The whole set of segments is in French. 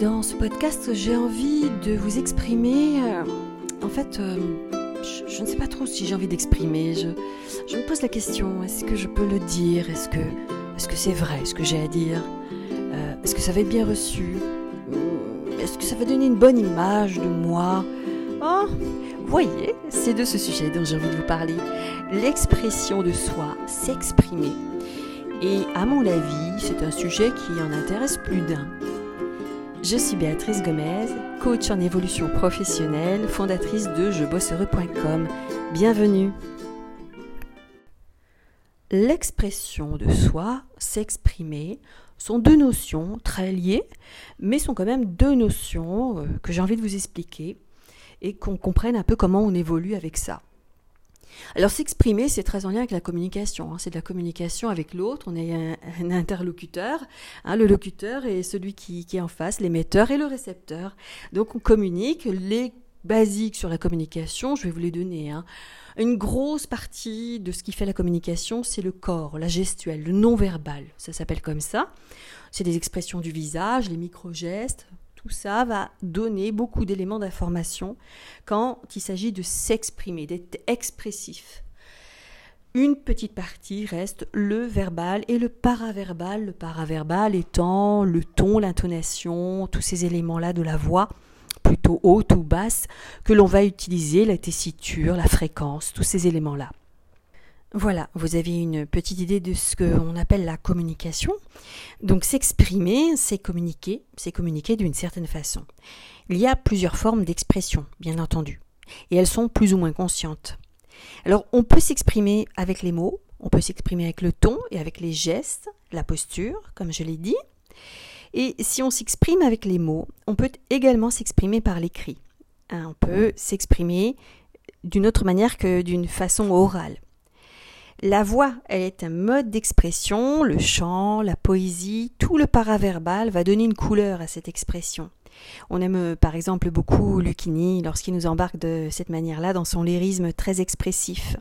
Dans ce podcast, j'ai envie de vous exprimer. euh, en fait, euh, je, ne sais pas trop si j'ai envie d'exprimer. Je, me pose la question est-ce que je peux le dire? Est-ce que est-ce c'est vrai ce que j'ai à dire? Euh, Est-ce que ça va être bien reçu? Est-ce que ça va donner une bonne image de moi? Oh, voyez, c'est de ce sujet dont j'ai envie de vous parler. L'expression de soi, s'exprimer. Et à mon avis, c'est un sujet qui en intéresse plus d'un. Je suis Béatrice Gomez, coach en évolution professionnelle, fondatrice de jebosseureux.com. Bienvenue. L'expression de soi, s'exprimer, sont deux notions très liées, mais sont quand même deux notions euh, que j'ai envie de vous expliquer et qu'on comprenne un peu comment on évolue avec ça. Alors s'exprimer, c'est très en lien avec la communication. hein. C'est de la communication avec l'autre. On est un, interlocuteur. hein. Le locuteur est celui qui, qui est en face, l'émetteur et le récepteur. Donc on communique. Les basiques sur la communication, je vais vous les donner. hein. Une grosse partie de ce qui fait la communication, c'est le corps, la gestuelle, le non-verbal. Ça s'appelle comme ça. C'est des expressions du visage, les micro-gestes. Tout ça va donner beaucoup d'éléments d'information quand il s'agit de s'exprimer, d'être expressif. Une petite partie reste le verbal et le paraverbal. Le paraverbal étant le ton, l'intonation, tous ces éléments-là de la voix, plutôt haute ou basse, que l'on va utiliser, la tessiture, la fréquence, tous ces éléments-là. Voilà, vous avez une petite idée de ce qu'on appelle la communication. Donc s'exprimer, c'est communiquer, c'est communiquer d'une certaine façon. Il y a plusieurs formes d'expression, bien entendu, et elles sont plus ou moins conscientes. Alors on peut s'exprimer avec les mots, on peut s'exprimer avec le ton et avec les gestes, la posture, comme je l'ai dit. Et si on s'exprime avec les mots, on peut également s'exprimer par l'écrit. Hein, on peut s'exprimer d'une autre manière que d'une façon orale. La voix, elle est un mode d'expression, le chant, la poésie, tout le paraverbal va donner une couleur à cette expression. On aime euh, par exemple beaucoup Lucchini lorsqu'il nous embarque de cette manière-là dans son lyrisme très expressif.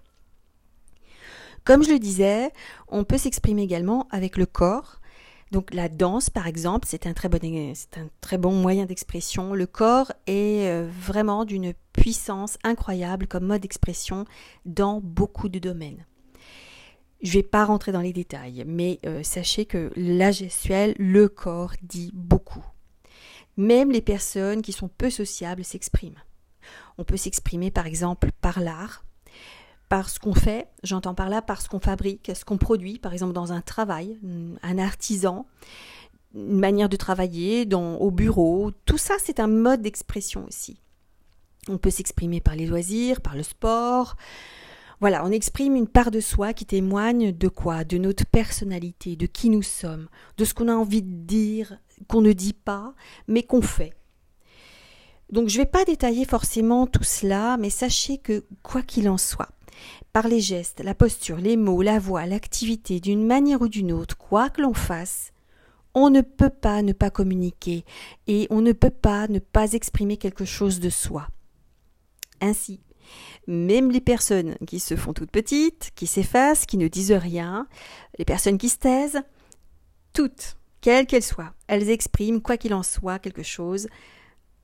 Comme je le disais, on peut s'exprimer également avec le corps. Donc la danse, par exemple, c'est un très bon, un très bon moyen d'expression. Le corps est euh, vraiment d'une puissance incroyable comme mode d'expression dans beaucoup de domaines. Je ne vais pas rentrer dans les détails, mais euh, sachez que la gestuelle, le corps dit beaucoup. Même les personnes qui sont peu sociables s'expriment. On peut s'exprimer par exemple par l'art, par ce qu'on fait, j'entends par là par ce qu'on fabrique, ce qu'on produit, par exemple dans un travail, un artisan, une manière de travailler, dans, au bureau, tout ça c'est un mode d'expression aussi. On peut s'exprimer par les loisirs, par le sport, voilà, on exprime une part de soi qui témoigne de quoi? De notre personnalité, de qui nous sommes, de ce qu'on a envie de dire, qu'on ne dit pas, mais qu'on fait. Donc je ne vais pas détailler forcément tout cela, mais sachez que quoi qu'il en soit, par les gestes, la posture, les mots, la voix, l'activité, d'une manière ou d'une autre, quoi que l'on fasse, on ne peut pas ne pas communiquer et on ne peut pas ne pas exprimer quelque chose de soi. Ainsi, même les personnes qui se font toutes petites, qui s'effacent, qui ne disent rien, les personnes qui se taisent, toutes, quelles qu'elles soient, elles expriment, quoi qu'il en soit, quelque chose.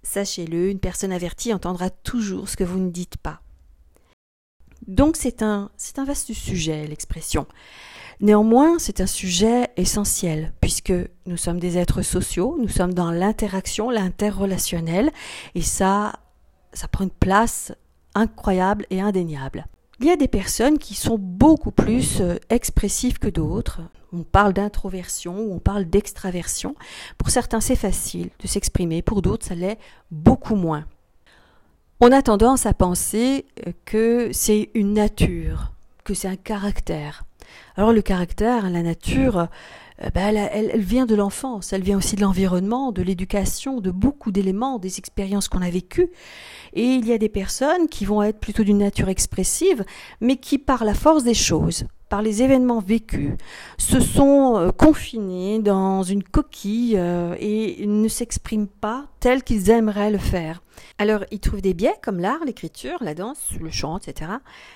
Sachez-le, une personne avertie entendra toujours ce que vous ne dites pas. Donc c'est un, c'est un vaste sujet, l'expression. Néanmoins, c'est un sujet essentiel, puisque nous sommes des êtres sociaux, nous sommes dans l'interaction, l'interrelationnel, et ça, ça prend une place incroyable et indéniable. Il y a des personnes qui sont beaucoup plus euh, expressives que d'autres. On parle d'introversion ou on parle d'extraversion. Pour certains, c'est facile de s'exprimer, pour d'autres, ça l'est beaucoup moins. On a tendance à penser euh, que c'est une nature, que c'est un caractère. Alors le caractère, la nature, euh, ben, elle, vient de l'enfance, elle vient aussi de l'environnement, de l'éducation, de beaucoup d'éléments, des expériences qu'on a vécues. Et il y a des personnes qui vont être plutôt d'une nature expressive, mais qui, par la force des choses, par les événements vécus, se sont euh, confinés dans une coquille euh, et ne s'expriment pas tel qu'ils aimeraient le faire. Alors, ils trouvent des biais comme l'art, l'écriture, la danse, le chant, etc.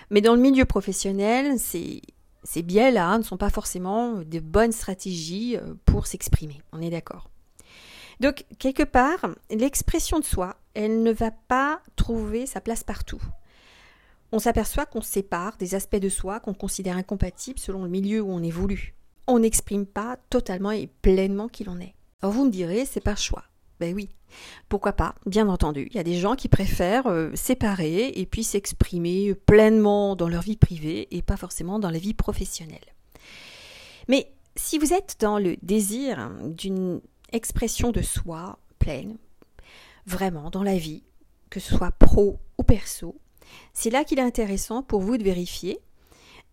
Mais dans le milieu professionnel, c'est ces biais-là ne sont pas forcément de bonnes stratégies pour s'exprimer, on est d'accord. Donc, quelque part, l'expression de soi, elle ne va pas trouver sa place partout. On s'aperçoit qu'on sépare des aspects de soi qu'on considère incompatibles selon le milieu où on évolue. On n'exprime pas totalement et pleinement qui l'on est. Alors vous me direz, c'est par choix. Ben oui, pourquoi pas, bien entendu. Il y a des gens qui préfèrent euh, séparer et puis s'exprimer pleinement dans leur vie privée et pas forcément dans la vie professionnelle. Mais si vous êtes dans le désir d'une expression de soi pleine, vraiment dans la vie, que ce soit pro ou perso, c'est là qu'il est intéressant pour vous de vérifier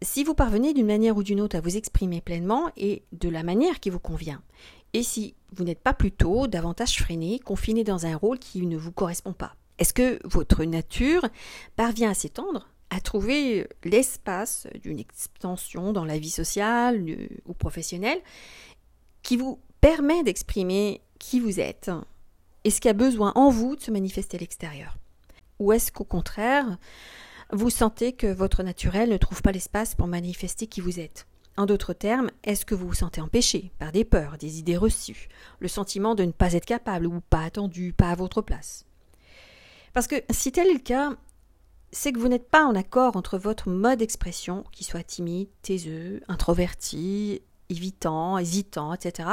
si vous parvenez d'une manière ou d'une autre à vous exprimer pleinement et de la manière qui vous convient. Et si vous n'êtes pas plutôt davantage freiné, confiné dans un rôle qui ne vous correspond pas. Est-ce que votre nature parvient à s'étendre, à trouver l'espace d'une extension dans la vie sociale euh, ou professionnelle qui vous permet d'exprimer qui vous êtes? Et ce qui a besoin en vous de se manifester à l'extérieur? Ou est-ce qu'au contraire, vous sentez que votre naturel ne trouve pas l'espace pour manifester qui vous êtes en d'autres termes, est-ce que vous vous sentez empêché par des peurs, des idées reçues, le sentiment de ne pas être capable ou pas attendu, pas à votre place? Parce que si tel est le cas, c'est que vous n'êtes pas en accord entre votre mode d'expression, qui soit timide, taiseux, introverti, évitant, hésitant, etc.,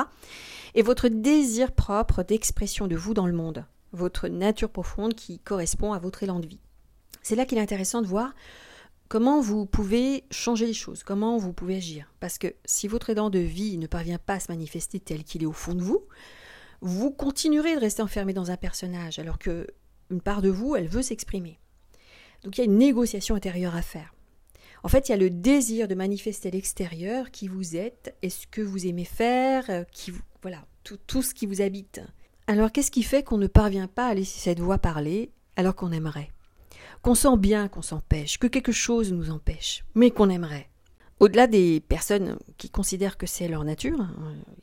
et votre désir propre d'expression de vous dans le monde, votre nature profonde qui correspond à votre élan de vie. C'est là qu'il est intéressant de voir comment vous pouvez changer les choses, comment vous pouvez agir. Parce que si votre aidant de vie ne parvient pas à se manifester tel qu'il est au fond de vous, vous continuerez de rester enfermé dans un personnage, alors que une part de vous, elle veut s'exprimer. Donc il y a une négociation intérieure à faire. En fait, il y a le désir de manifester l'extérieur qui vous êtes et ce que vous aimez faire, euh, qui voilà, tout, tout ce qui vous habite. Alors qu'est-ce qui fait qu'on ne parvient pas à laisser cette voix parler alors qu'on aimerait? Qu'on sent bien qu'on s'empêche, que quelque chose nous empêche, mais qu'on aimerait. Au-delà des personnes qui considèrent que c'est leur nature,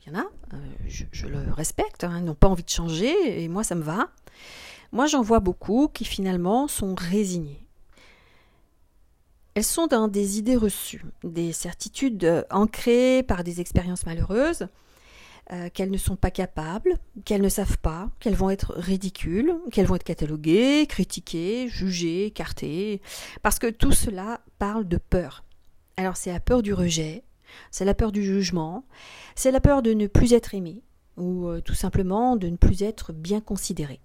il y en a, euh, je, le respecte, hein, n'ont pas envie de changer, et moi ça me va. Moi j'en vois beaucoup qui finalement sont résignées. Elles sont dans des idées reçues, des certitudes ancrées par des expériences malheureuses, euh, qu'elles ne sont pas capables, qu'elles ne savent pas, qu'elles vont être ridicules, qu'elles vont être cataloguées, critiquées, jugées, écartées, parce que tout cela parle de peur. Alors c'est la peur du rejet, c'est la peur du jugement, c'est la peur de ne plus être aimé, ou euh, tout simplement de ne plus être bien considéré.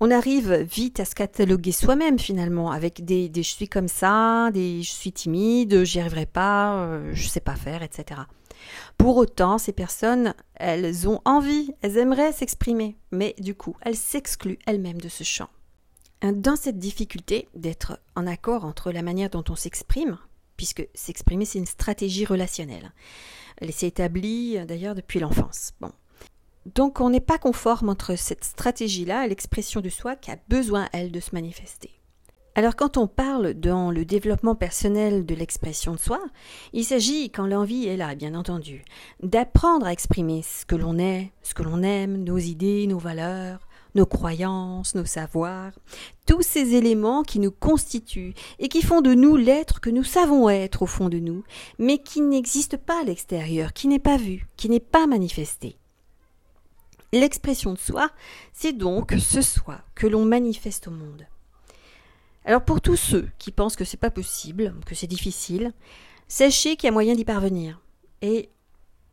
On arrive vite à se cataloguer soi-même finalement avec des, je suis comme ça, des je suis timide, j'y arriverai pas, euh, je sais pas faire, etc. Pour autant, ces personnes, elles ont envie, elles aimeraient s'exprimer, mais du coup, elles s'excluent elles-mêmes de ce champ. Dans cette difficulté d'être en accord entre la manière dont on s'exprime, puisque s'exprimer c'est une stratégie relationnelle, elle s'est établie d'ailleurs depuis l'enfance. Donc on n'est pas conforme entre cette stratégie-là et l'expression de soi qui a besoin, elle, de se manifester. Alors quand on parle dans le développement personnel de l'expression de soi, il s'agit, quand l'envie est là, bien entendu, d'apprendre à exprimer ce que l'on est, ce que l'on aime, nos idées, nos valeurs, nos croyances, nos savoirs, tous ces éléments qui nous constituent et qui font de nous l'être que nous savons être au fond de nous, mais qui n'existe pas à l'extérieur, qui n'est pas vu, qui n'est pas manifesté. L'expression de soi, c'est donc ce soi que l'on manifeste au monde. Alors pour tous ceux qui pensent que c'est pas possible, que c'est difficile, sachez qu'il y a moyen d'y parvenir. Et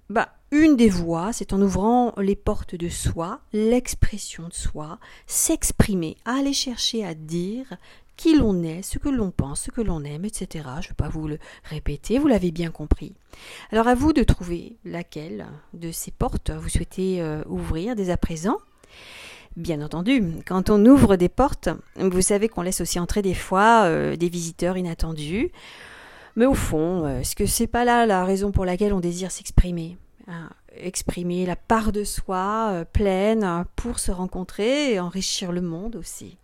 bah une des voies, c'est en ouvrant les portes de soi, l'expression de soi, s'exprimer, aller chercher à dire qui l'on est, ce que l'on pense, ce que l'on aime, etc. Je ne vais pas vous le répéter, vous l'avez bien compris. Alors à vous de trouver laquelle de ces portes vous souhaitez euh, ouvrir dès à présent. Bien entendu, quand on ouvre des portes, vous savez qu'on laisse aussi entrer des fois euh, des visiteurs inattendus. Mais au fond, euh, est-ce que c'est pas là la raison pour laquelle on désire s'exprimer hein, Exprimer la part de soi euh, pleine pour se rencontrer et enrichir le monde aussi?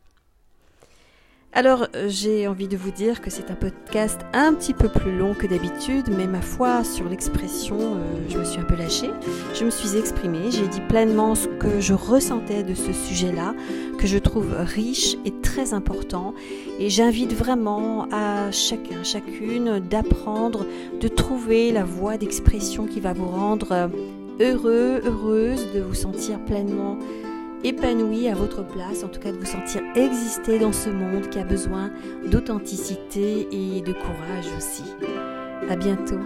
Alors, euh, j'ai envie de vous dire que c'est un podcast un petit peu plus long que d'habitude, mais ma foi, sur l'expression, euh, je me suis un peu lâchée. Je me suis exprimée, j'ai dit pleinement ce que je ressentais de ce sujet-là, que je trouve riche et très important. Et j'invite vraiment à chacun, chacune d'apprendre, de trouver la voie d'expression qui va vous rendre euh, heureux, heureuse de vous sentir pleinement épanoui à votre place, en tout cas de vous sentir exister dans ce monde qui a besoin d'authenticité et de courage aussi. À bientôt.